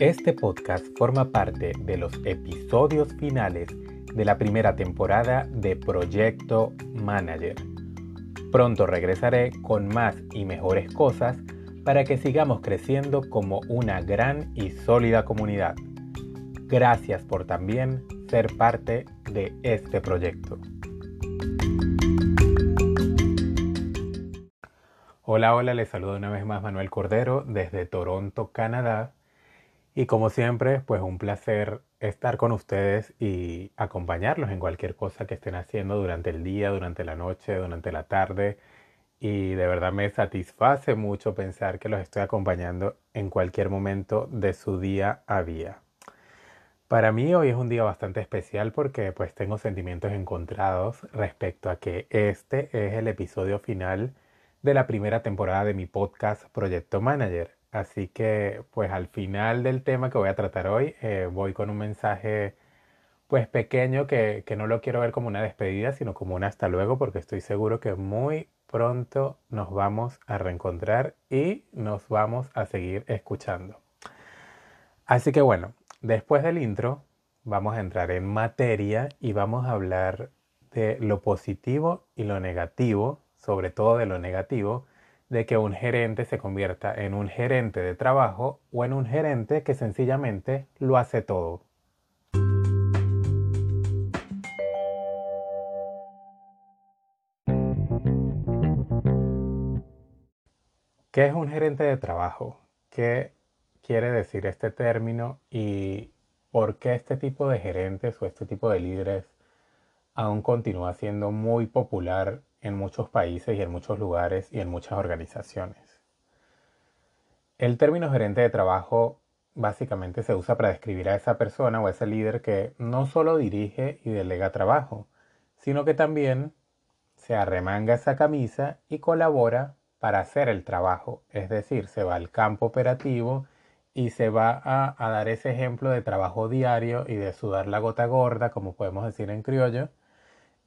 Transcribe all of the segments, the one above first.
Este podcast forma parte de los episodios finales de la primera temporada de Proyecto Manager. Pronto regresaré con más y mejores cosas para que sigamos creciendo como una gran y sólida comunidad. Gracias por también ser parte de este proyecto. Hola, hola, les saludo una vez más Manuel Cordero desde Toronto, Canadá. Y como siempre, pues un placer estar con ustedes y acompañarlos en cualquier cosa que estén haciendo durante el día, durante la noche, durante la tarde. Y de verdad me satisface mucho pensar que los estoy acompañando en cualquier momento de su día a día. Para mí hoy es un día bastante especial porque pues tengo sentimientos encontrados respecto a que este es el episodio final de la primera temporada de mi podcast Proyecto Manager. Así que pues al final del tema que voy a tratar hoy eh, voy con un mensaje pues pequeño que, que no lo quiero ver como una despedida sino como un hasta luego porque estoy seguro que muy pronto nos vamos a reencontrar y nos vamos a seguir escuchando. Así que bueno, después del intro vamos a entrar en materia y vamos a hablar de lo positivo y lo negativo sobre todo de lo negativo, de que un gerente se convierta en un gerente de trabajo o en un gerente que sencillamente lo hace todo. ¿Qué es un gerente de trabajo? ¿Qué quiere decir este término y por qué este tipo de gerentes o este tipo de líderes aún continúa siendo muy popular en muchos países y en muchos lugares y en muchas organizaciones. El término gerente de trabajo básicamente se usa para describir a esa persona o a ese líder que no solo dirige y delega trabajo, sino que también se arremanga esa camisa y colabora para hacer el trabajo, es decir, se va al campo operativo y se va a, dar ese ejemplo de trabajo diario y de sudar la gota gorda, como podemos decir en criollo,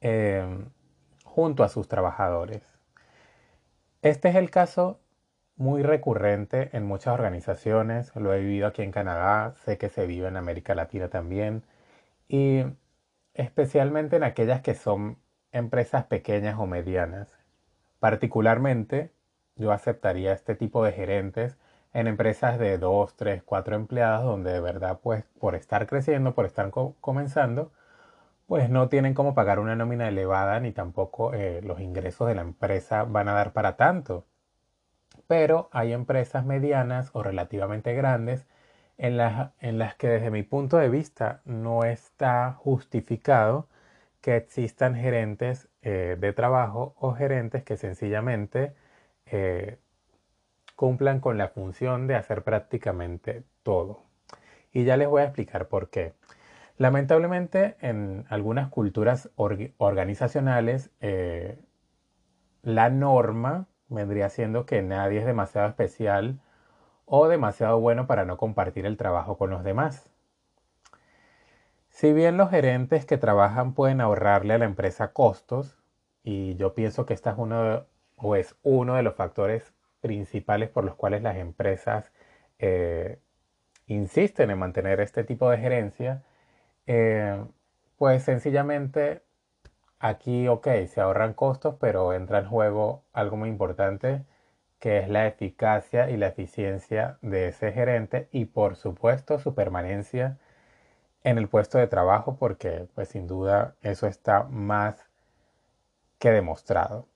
eh, junto a sus trabajadores. Este es el caso muy recurrente en muchas organizaciones, lo he vivido aquí en Canadá, sé que se vive en América Latina también, y especialmente en aquellas que son empresas pequeñas o medianas. Particularmente, yo aceptaría este tipo de gerentes en empresas de 2, 3, 4 empleados, donde de verdad, pues, por estar creciendo, por estar comenzando, pues no tienen cómo pagar una nómina elevada ni tampoco eh, los ingresos de la empresa van a dar para tanto. Pero hay empresas medianas o relativamente grandes en las, en las que desde mi punto de vista no está justificado que existan gerentes eh, de trabajo o gerentes que sencillamente eh, cumplan con la función de hacer prácticamente todo. Y ya les voy a explicar por qué. Lamentablemente, en algunas culturas organizacionales, eh, la norma vendría siendo que nadie es demasiado especial o demasiado bueno para no compartir el trabajo con los demás. Si bien los gerentes que trabajan pueden ahorrarle a la empresa costos, y yo pienso que este es uno o es uno de los factores principales por los cuales las empresas eh, insisten en mantener este tipo de gerencia, eh, pues sencillamente aquí, ok, se ahorran costos, pero entra en juego algo muy importante que es la eficacia y la eficiencia de ese gerente y por supuesto su permanencia en el puesto de trabajo porque pues sin duda eso está más que demostrado.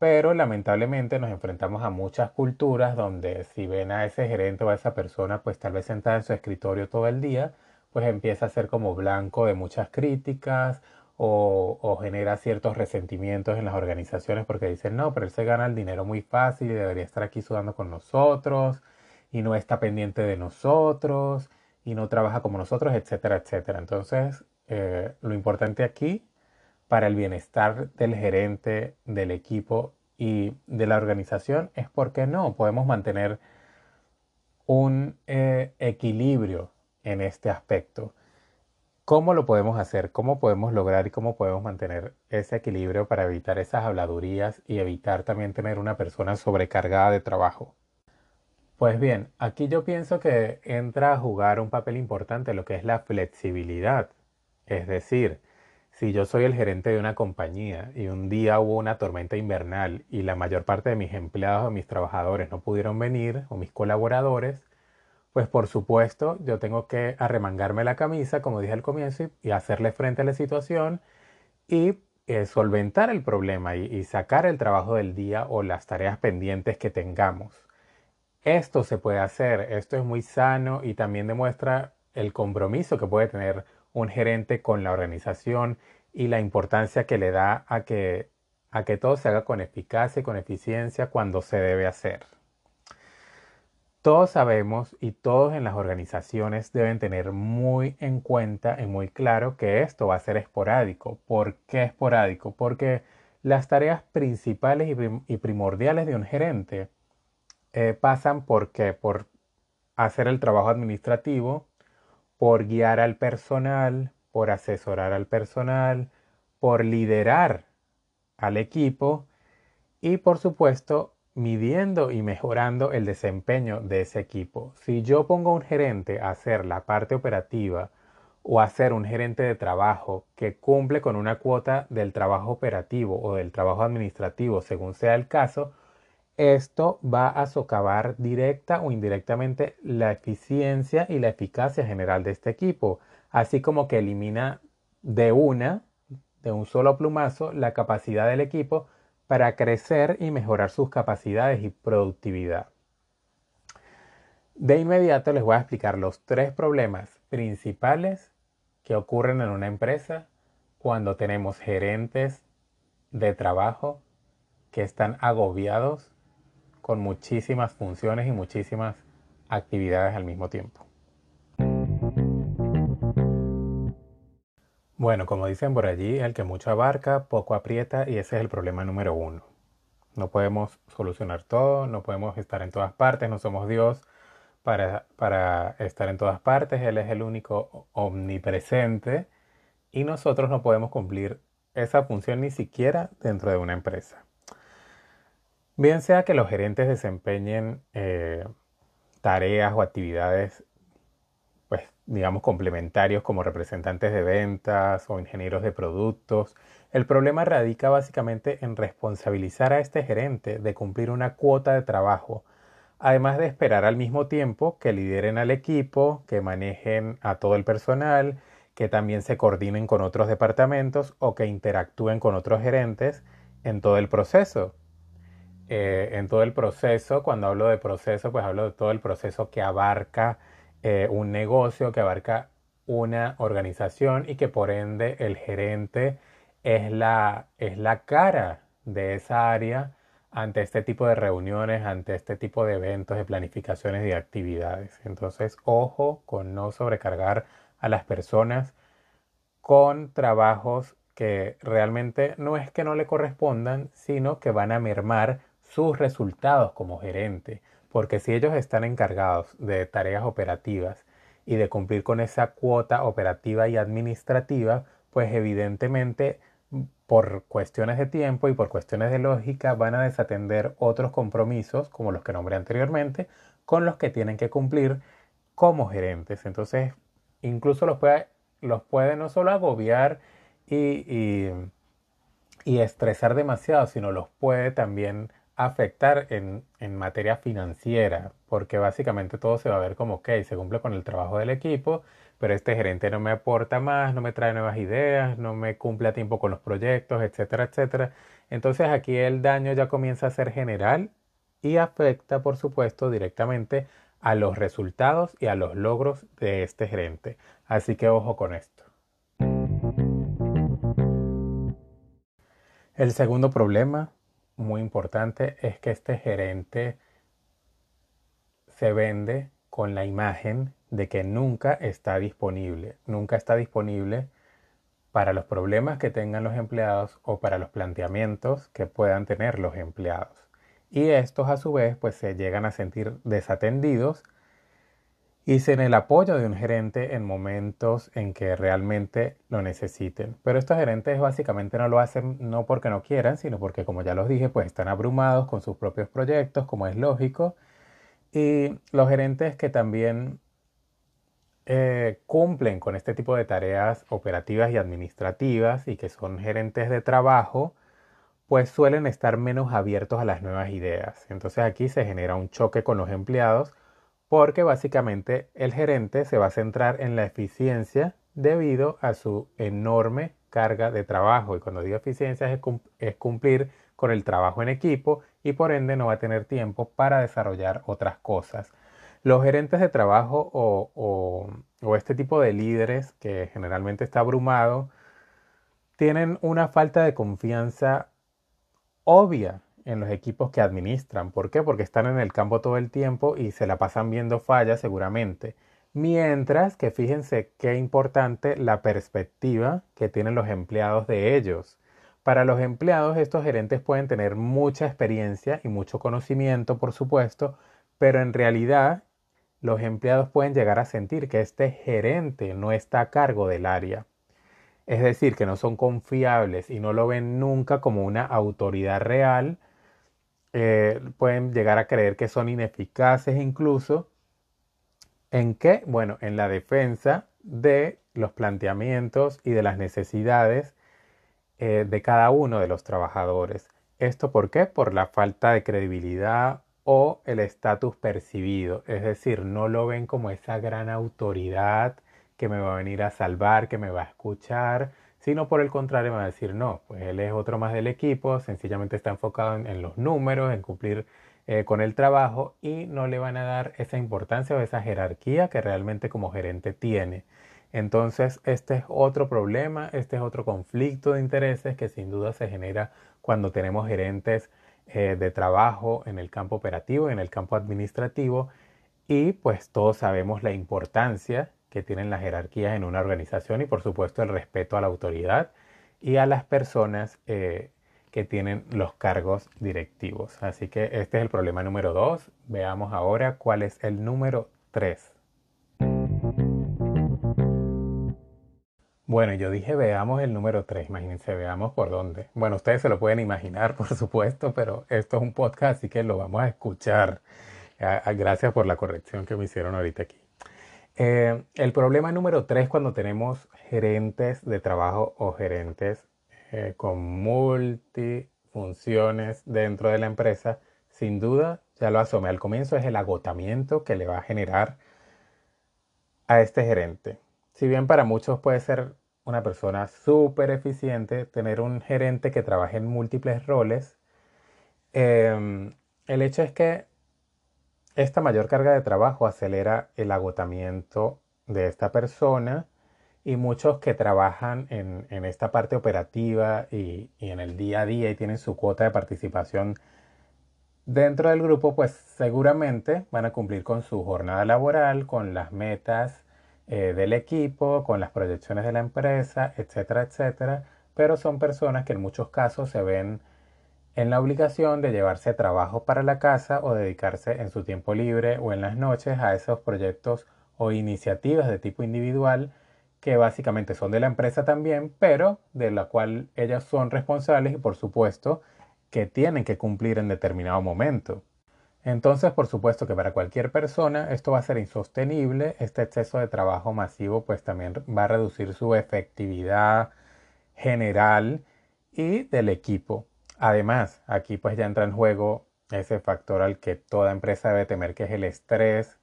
Pero lamentablemente nos enfrentamos a muchas culturas donde si ven a ese gerente o a esa persona pues tal vez sentada en su escritorio todo el día, pues empieza a ser como blanco de muchas críticas o, genera ciertos resentimientos en las organizaciones porque dicen, no, pero él se gana el dinero muy fácil y debería estar aquí sudando con nosotros y no está pendiente de nosotros y no trabaja como nosotros, etcétera, etcétera. Entonces, eh, lo importante aquí para el bienestar del gerente, del equipo y de la organización es porque no podemos mantener un eh, equilibrio en este aspecto. ¿Cómo lo podemos hacer? ¿Cómo podemos lograr y cómo podemos mantener ese equilibrio para evitar esas habladurías y evitar también tener una persona sobrecargada de trabajo? Pues bien, aquí yo pienso que entra a jugar un papel importante lo que es la flexibilidad. Es decir, si yo soy el gerente de una compañía y un día hubo una tormenta invernal y la mayor parte de mis empleados o mis trabajadores no pudieron venir o mis colaboradores, pues por supuesto yo tengo que arremangarme la camisa, como dije al comienzo, y hacerle frente a la situación y eh, solventar el problema y, y sacar el trabajo del día o las tareas pendientes que tengamos. Esto se puede hacer, esto es muy sano y también demuestra el compromiso que puede tener un gerente con la organización y la importancia que le da a que, a que todo se haga con eficacia y con eficiencia cuando se debe hacer. Todos sabemos y todos en las organizaciones deben tener muy en cuenta y muy claro que esto va a ser esporádico. ¿Por qué esporádico? Porque las tareas principales y, primordiales de un gerente eh, pasan por qué? Por hacer el trabajo administrativo, por guiar al personal, por asesorar al personal, por liderar al equipo y por supuesto midiendo y mejorando el desempeño de ese equipo. Si yo pongo a un gerente a hacer la parte operativa o a ser un gerente de trabajo que cumple con una cuota del trabajo operativo o del trabajo administrativo, según sea el caso, esto va a socavar directa o indirectamente la eficiencia y la eficacia general de este equipo, así como que elimina de una, de un solo plumazo, la capacidad del equipo para crecer y mejorar sus capacidades y productividad. De inmediato les voy a explicar los tres problemas principales que ocurren en una empresa cuando tenemos gerentes de trabajo que están agobiados con muchísimas funciones y muchísimas actividades al mismo tiempo. Bueno, como dicen por allí, el que mucho abarca, poco aprieta y ese es el problema número uno. No podemos solucionar todo, no podemos estar en todas partes, no somos Dios para, para estar en todas partes, Él es el único omnipresente y nosotros no podemos cumplir esa función ni siquiera dentro de una empresa. Bien sea que los gerentes desempeñen eh, tareas o actividades digamos, complementarios como representantes de ventas o ingenieros de productos. El problema radica básicamente en responsabilizar a este gerente de cumplir una cuota de trabajo, además de esperar al mismo tiempo que lideren al equipo, que manejen a todo el personal, que también se coordinen con otros departamentos o que interactúen con otros gerentes en todo el proceso. Eh, en todo el proceso, cuando hablo de proceso, pues hablo de todo el proceso que abarca eh, un negocio que abarca una organización y que por ende el gerente es la, es la cara de esa área ante este tipo de reuniones, ante este tipo de eventos, de planificaciones y de actividades. Entonces, ojo con no sobrecargar a las personas con trabajos que realmente no es que no le correspondan, sino que van a mermar sus resultados como gerente porque si ellos están encargados de tareas operativas y de cumplir con esa cuota operativa y administrativa, pues evidentemente por cuestiones de tiempo y por cuestiones de lógica van a desatender otros compromisos, como los que nombré anteriormente, con los que tienen que cumplir como gerentes. Entonces, incluso los puede, los puede no solo agobiar y, y estresar demasiado, sino los puede también afectar en, materia financiera, porque básicamente todo se va a ver como, ok, se cumple con el trabajo del equipo, pero este gerente no me aporta más, no me trae nuevas ideas, no me cumple a tiempo con los proyectos, etcétera, etcétera. Entonces aquí el daño ya comienza a ser general y afecta, por supuesto, directamente a los resultados y a los logros de este gerente. Así que ojo con esto. El segundo problema muy importante es que este gerente se vende con la imagen de que nunca está disponible, nunca está disponible para los problemas que tengan los empleados o para los planteamientos que puedan tener los empleados. Y estos a su vez pues se llegan a sentir desatendidos y sin el apoyo de un gerente en momentos en que realmente lo necesiten. Pero estos gerentes básicamente no lo hacen no porque no quieran, sino porque como ya los dije, pues están abrumados con sus propios proyectos, como es lógico, Y los gerentes que también eh, cumplen con este tipo de tareas operativas y administrativas y que son gerentes de trabajo, pues suelen estar menos abiertos a las nuevas ideas. Entonces aquí se genera un choque con los empleados porque básicamente el gerente se va a centrar en la eficiencia debido a su enorme carga de trabajo. Y cuando digo eficiencia es, cumplir con el trabajo en equipo y por ende no va a tener tiempo para desarrollar otras cosas. Los gerentes de trabajo o, este tipo de líderes que generalmente está abrumado tienen una falta de confianza obvia en los equipos que administran. ¿Por qué? Porque están en el campo todo el tiempo y se la pasan viendo fallas seguramente. Mientras que fíjense qué importante la perspectiva que tienen los empleados de ellos. Para los empleados estos gerentes pueden tener mucha experiencia y mucho conocimiento, por supuesto, pero en realidad los empleados pueden llegar a sentir que este gerente no está a cargo del área es decir, que no son confiables y no lo ven nunca como una autoridad real, eh, pueden llegar a creer que son ineficaces incluso. ¿En qué? Bueno, en la defensa de los planteamientos y de las necesidades eh, de cada uno de los trabajadores. ¿Esto por qué? Por la falta de credibilidad o el estatus percibido. Es decir, no lo ven como esa gran autoridad que me va a venir a salvar, que me va a escuchar, sino por el contrario me va a decir, no, pues él es otro más del equipo, sencillamente está enfocado en, los números, en cumplir eh, con el trabajo y no le van a dar esa importancia o esa jerarquía que realmente como gerente tiene. Entonces, este es otro problema, este es otro conflicto de intereses que sin duda se genera cuando tenemos gerentes eh, de trabajo en el campo operativo, en el campo administrativo y pues todos sabemos la importancia que tienen las jerarquías en una organización y por supuesto el respeto a la autoridad y a las personas eh, que tienen los cargos directivos. Así que este es el problema número dos. Veamos ahora cuál es el número tres. Bueno, yo dije veamos el número 3, imagínense, veamos por dónde. Bueno, ustedes se lo pueden imaginar, por supuesto, pero esto es un podcast, así que lo vamos a escuchar. Ah, ah, gracias por la corrección que me hicieron ahorita aquí. Eh, el problema número tres cuando tenemos gerentes de trabajo o gerentes eh, con multifunciones dentro de la empresa, sin duda, ya lo asomé al comienzo, es el agotamiento que le va a generar a este gerente. Si bien para muchos puede ser una persona súper eficiente, tener un gerente que trabaje en múltiples roles, eh, el hecho es que esta mayor carga de trabajo acelera el agotamiento de esta persona y muchos que trabajan en, esta parte operativa y, en el día a día y tienen su cuota de participación dentro del grupo, pues seguramente van a cumplir con su jornada laboral, con las metas eh, del equipo, con las proyecciones de la empresa, etcétera, etcétera. Pero son personas que en muchos casos se ven en la obligación de llevarse trabajo para la casa o dedicarse en su tiempo libre o en las noches a esos proyectos o iniciativas de tipo individual que básicamente son de la empresa también, pero de la cual ellas son responsables y por supuesto que tienen que cumplir en determinado momento. Entonces, por supuesto que para cualquier persona esto va a ser insostenible, este exceso de trabajo masivo pues también va a reducir su efectividad general y del equipo. Además, aquí pues ya entra en juego ese factor al que toda empresa debe temer, que es el estrés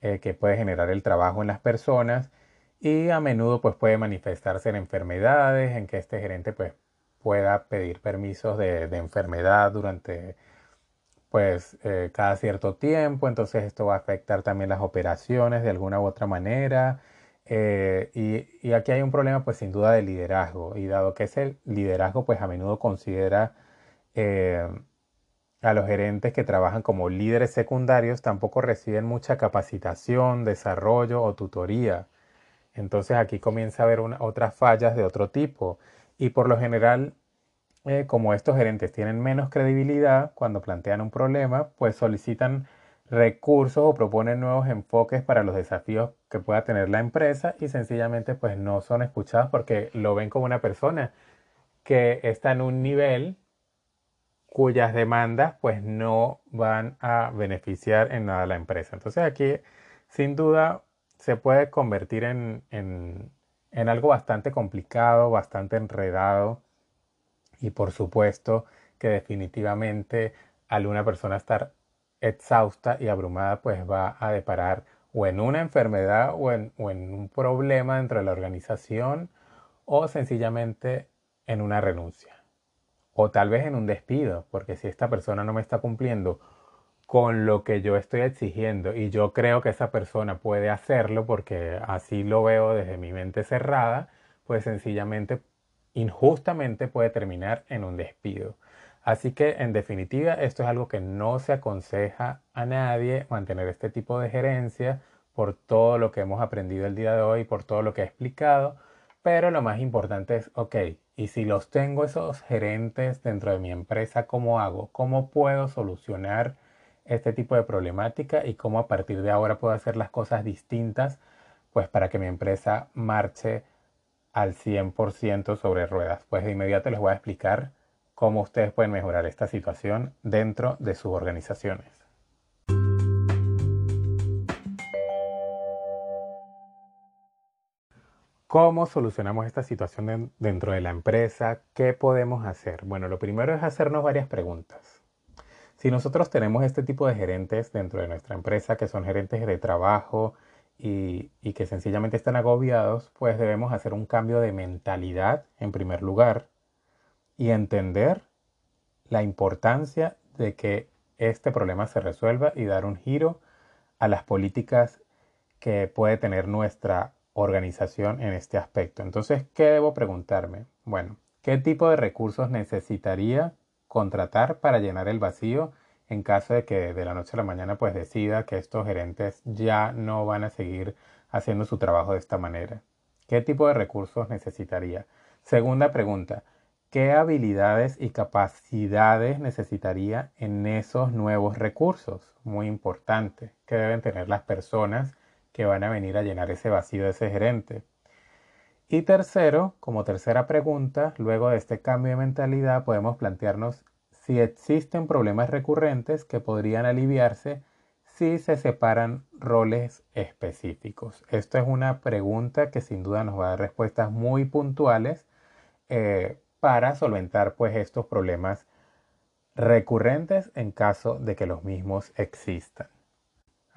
eh, que puede generar el trabajo en las personas y a menudo pues puede manifestarse en enfermedades, en que este gerente pues pueda pedir permisos de, enfermedad durante pues eh, cada cierto tiempo, entonces esto va a afectar también las operaciones de alguna u otra manera. Eh, y, y, aquí hay un problema pues sin duda de liderazgo y dado que ese liderazgo pues a menudo considera eh, a los gerentes que trabajan como líderes secundarios tampoco reciben mucha capacitación, desarrollo o tutoría. Entonces aquí comienza a haber otras fallas de otro tipo. Y por lo general, eh, como estos gerentes tienen menos credibilidad cuando plantean un problema, pues solicitan recursos o proponen nuevos enfoques para los desafíos que pueda tener la empresa y sencillamente pues no son escuchados porque lo ven como una persona que está en un nivel cuyas demandas pues no van a beneficiar en nada a la empresa. Entonces aquí sin duda se puede convertir en, en, en algo bastante complicado, bastante enredado y por supuesto que definitivamente al una persona estar exhausta y abrumada pues va a deparar o en una enfermedad o en, o en un problema dentro de la organización o sencillamente en una renuncia o tal vez en un despido, porque si esta persona no me está cumpliendo con lo que yo estoy exigiendo y yo creo que esa persona puede hacerlo porque así lo veo desde mi mente cerrada, pues sencillamente, injustamente puede terminar en un despido. Así que en definitiva esto es algo que no se aconseja a nadie mantener este tipo de gerencia por todo lo que hemos aprendido el día de hoy, por todo lo que he explicado, pero lo más importante es, ok, y si los tengo esos gerentes dentro de mi empresa, ¿cómo hago? ¿Cómo puedo solucionar este tipo de problemática y cómo a partir de ahora puedo hacer las cosas distintas, pues para que mi empresa marche al 100% sobre ruedas? Pues de inmediato les voy a explicar cómo ustedes pueden mejorar esta situación dentro de sus organizaciones. ¿Cómo solucionamos esta situación dentro de la empresa? ¿Qué podemos hacer? Bueno, lo primero es hacernos varias preguntas. Si nosotros tenemos este tipo de gerentes dentro de nuestra empresa, que son gerentes de trabajo y, y que sencillamente están agobiados, pues debemos hacer un cambio de mentalidad en primer lugar y entender la importancia de que este problema se resuelva y dar un giro a las políticas que puede tener nuestra organización en este aspecto. Entonces, ¿qué debo preguntarme? Bueno, ¿qué tipo de recursos necesitaría contratar para llenar el vacío en caso de que de la noche a la mañana pues decida que estos gerentes ya no van a seguir haciendo su trabajo de esta manera? ¿Qué tipo de recursos necesitaría? Segunda pregunta, ¿qué habilidades y capacidades necesitaría en esos nuevos recursos? Muy importante, ¿qué deben tener las personas que van a venir a llenar ese vacío de ese gerente. Y tercero, como tercera pregunta, luego de este cambio de mentalidad podemos plantearnos si existen problemas recurrentes que podrían aliviarse si se separan roles específicos. Esto es una pregunta que sin duda nos va a dar respuestas muy puntuales eh, para solventar pues estos problemas recurrentes en caso de que los mismos existan.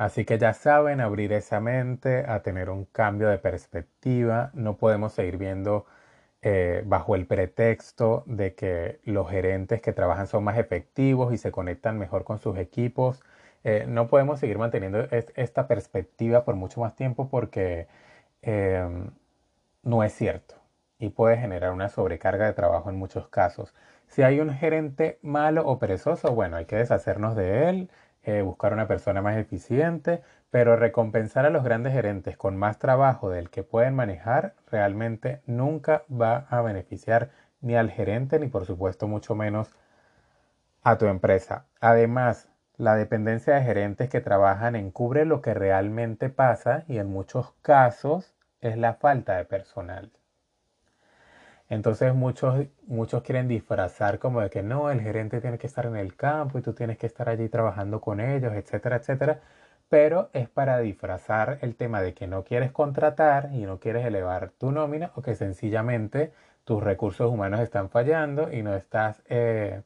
Así que ya saben, abrir esa mente a tener un cambio de perspectiva. No podemos seguir viendo eh, bajo el pretexto de que los gerentes que trabajan son más efectivos y se conectan mejor con sus equipos. Eh, no podemos seguir manteniendo esta perspectiva por mucho más tiempo porque em, no es cierto y puede generar una sobrecarga de trabajo en muchos casos. Si hay un gerente malo o perezoso, bueno, hay que deshacernos de él eh, buscar una persona más eficiente, pero recompensar a los grandes gerentes con más trabajo del que pueden manejar realmente nunca va a beneficiar ni al gerente ni por supuesto mucho menos a tu empresa. Además, la dependencia de gerentes que trabajan encubre lo que realmente pasa y en muchos casos es la falta de personal. Entonces muchos, muchos quieren disfrazar como de que no, el gerente tiene que estar en el campo y tú tienes que estar allí trabajando con ellos, etcétera, etcétera. Pero es para disfrazar el tema de que no quieres contratar y no quieres elevar tu nómina o que sencillamente tus recursos humanos están fallando y no estás eh,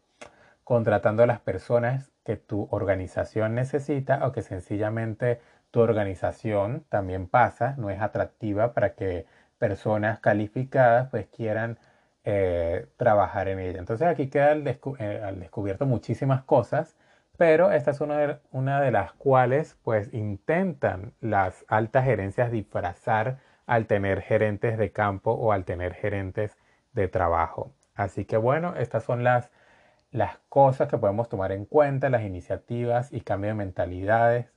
contratando a las personas que tu organización necesita o que sencillamente tu organización también pasa, no es atractiva para que personas calificadas pues quieran eh, trabajar en ella. Entonces aquí queda eh, al, descubierto muchísimas cosas, pero esta es una de, una de las cuales pues intentan las altas gerencias disfrazar al tener gerentes de campo o al tener gerentes de trabajo. Así que bueno, estas son las, las cosas que podemos tomar en cuenta, las iniciativas y cambio de mentalidades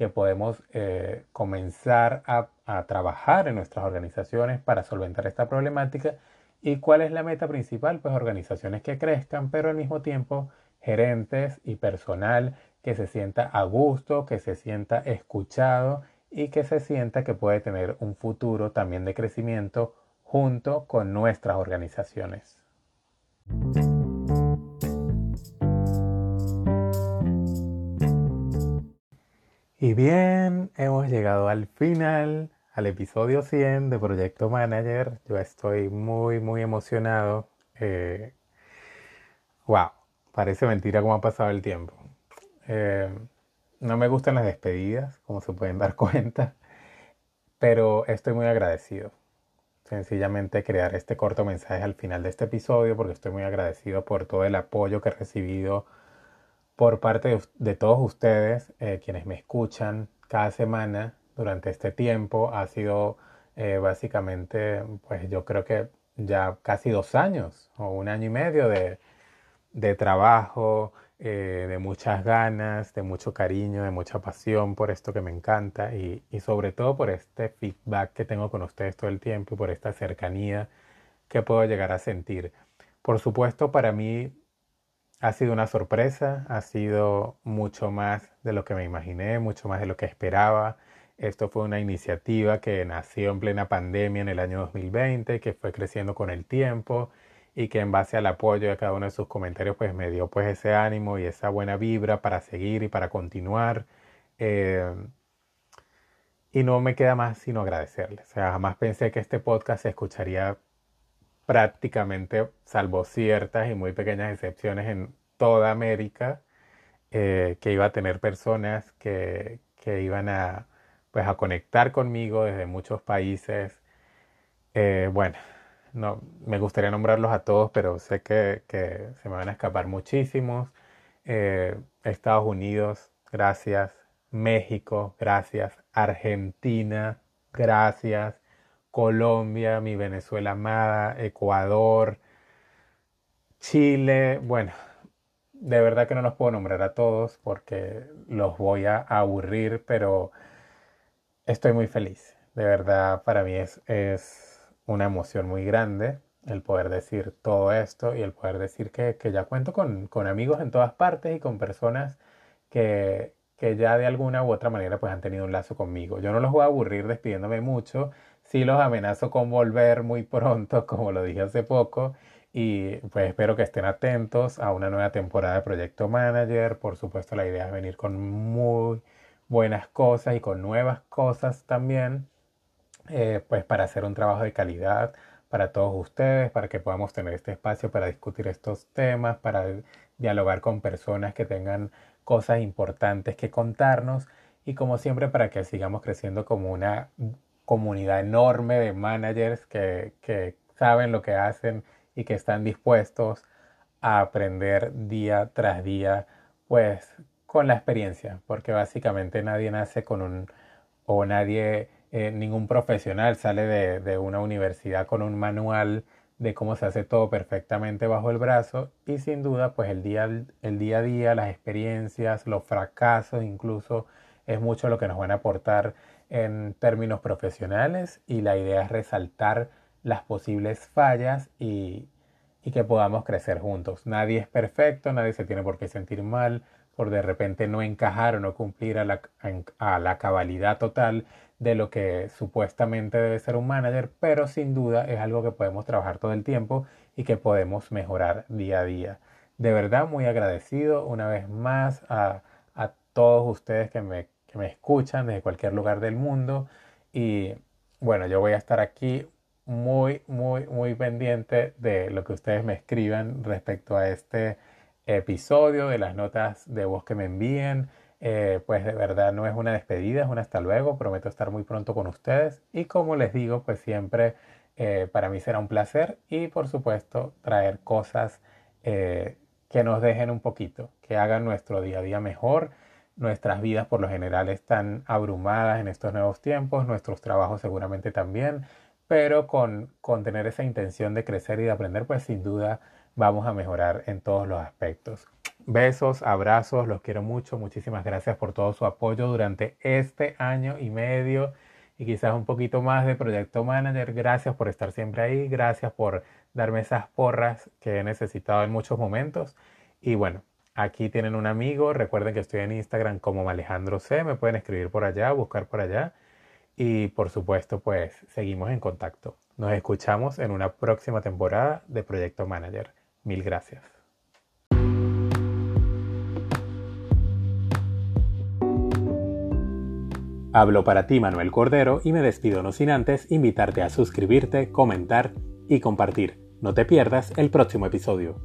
que podemos eh, comenzar a, trabajar en nuestras organizaciones para solventar esta problemática. ¿Y cuál es la meta principal? Pues organizaciones que crezcan, pero al mismo tiempo gerentes y personal que se sienta a gusto, que se sienta escuchado y que se sienta que puede tener un futuro también de crecimiento junto con nuestras organizaciones. Y bien, hemos llegado al final, al episodio 100 de Proyecto Manager. Yo estoy muy, muy emocionado. Eh, wow, parece mentira cómo ha pasado el tiempo. Eh, no me gustan las despedidas, como se pueden dar cuenta, pero estoy muy agradecido. Sencillamente crear este corto mensaje al final de este episodio porque estoy muy agradecido por todo el apoyo que he recibido por parte de, todos ustedes, eh, quienes me escuchan cada semana durante este tiempo. Ha sido eh, básicamente, pues yo creo que ya casi dos años o un año y medio de, trabajo, eh, de muchas ganas, de mucho cariño, de mucha pasión por esto que me encanta y, sobre todo por este feedback que tengo con ustedes todo el tiempo y por esta cercanía que puedo llegar a sentir. Por supuesto, para mí ha sido una sorpresa, ha sido mucho más de lo que me imaginé, mucho más de lo que esperaba. Esto fue una iniciativa que nació en plena pandemia en el año 2020, que fue creciendo con el tiempo y que en base al apoyo de cada uno de sus comentarios pues me dio pues ese ánimo y esa buena vibra para seguir y para continuar. Eh, y no me queda más sino agradecerles. O sea, jamás pensé que este podcast se escucharía prácticamente, salvo ciertas y muy pequeñas excepciones en toda América, eh, que iba a tener personas que, que, iban a, pues, a conectar conmigo desde muchos países. Eh, bueno, no, me gustaría nombrarlos a todos, pero sé que, que se me van a escapar muchísimos. Eh, Estados Unidos, gracias. México, gracias. Argentina, gracias. Colombia, mi Venezuela amada, Ecuador, Chile, bueno, de verdad que no los puedo nombrar a todos porque los voy a aburrir, pero estoy muy feliz. De verdad, para mí es, es una emoción muy grande el poder decir todo esto y el poder decir que, ya cuento con, con, amigos en todas partes y con personas que, que ya de alguna u otra manera pues han tenido un lazo conmigo. Yo no los voy a aburrir despidiéndome mucho, sí los amenazo con volver muy pronto, como lo dije hace poco, y pues espero que estén atentos a una nueva temporada de Proyecto Manager. Por supuesto, la idea es venir con muy buenas cosas y con nuevas cosas también, eh, pues para hacer un trabajo de calidad para todos ustedes, para que podamos tener este espacio para discutir estos temas, para dialogar con personas que tengan cosas importantes que contarnos y como siempre para que sigamos creciendo como una comunidad enorme de managers que, que saben lo que hacen y que están dispuestos a aprender día tras día, pues con la experiencia, porque básicamente nadie nace con un, o nadie, eh, ningún profesional sale de, de, una universidad con un manual de cómo se hace todo perfectamente bajo el brazo y sin duda pues el día, el día a día, las experiencias, los fracasos incluso es mucho lo que nos van a aportar en términos profesionales y la idea es resaltar las posibles fallas y, y, que podamos crecer juntos. Nadie es perfecto, nadie se tiene por qué sentir mal por de repente no encajar o no cumplir a la, a la cabalidad total de lo que supuestamente debe ser un manager, pero sin duda es algo que podemos trabajar todo el tiempo y que podemos mejorar día a día. De verdad muy agradecido una vez más a, a todos ustedes que me que me escuchan desde cualquier lugar del mundo. Y bueno, yo voy a estar aquí muy, muy, muy pendiente de lo que ustedes me escriban respecto a este episodio, de las notas de voz que me envíen. Eh, pues de verdad no es una despedida, es un hasta luego. Prometo estar muy pronto con ustedes. Y como les digo, pues siempre eh, para mí será un placer y por supuesto traer cosas eh, que nos dejen un poquito, que hagan nuestro día a día mejor Nuestras vidas por lo general están abrumadas en estos nuevos tiempos, nuestros trabajos seguramente también, pero con, con tener esa intención de crecer y de aprender, pues sin duda vamos a mejorar en todos los aspectos. Besos, abrazos, los quiero mucho, muchísimas gracias por todo su apoyo durante este año y medio y quizás un poquito más de Proyecto Manager. Gracias por estar siempre ahí, gracias por darme esas porras que he necesitado en muchos momentos y bueno, Aquí tienen un amigo. Recuerden que estoy en Instagram como Alejandro C. Me pueden escribir por allá, buscar por allá. Y por supuesto, pues seguimos en contacto. Nos escuchamos en una próxima temporada de Proyecto Manager. Mil gracias. Hablo para ti Manuel Cordero y me despido no sin antes invitarte a suscribirte, comentar y compartir. No te pierdas el próximo episodio.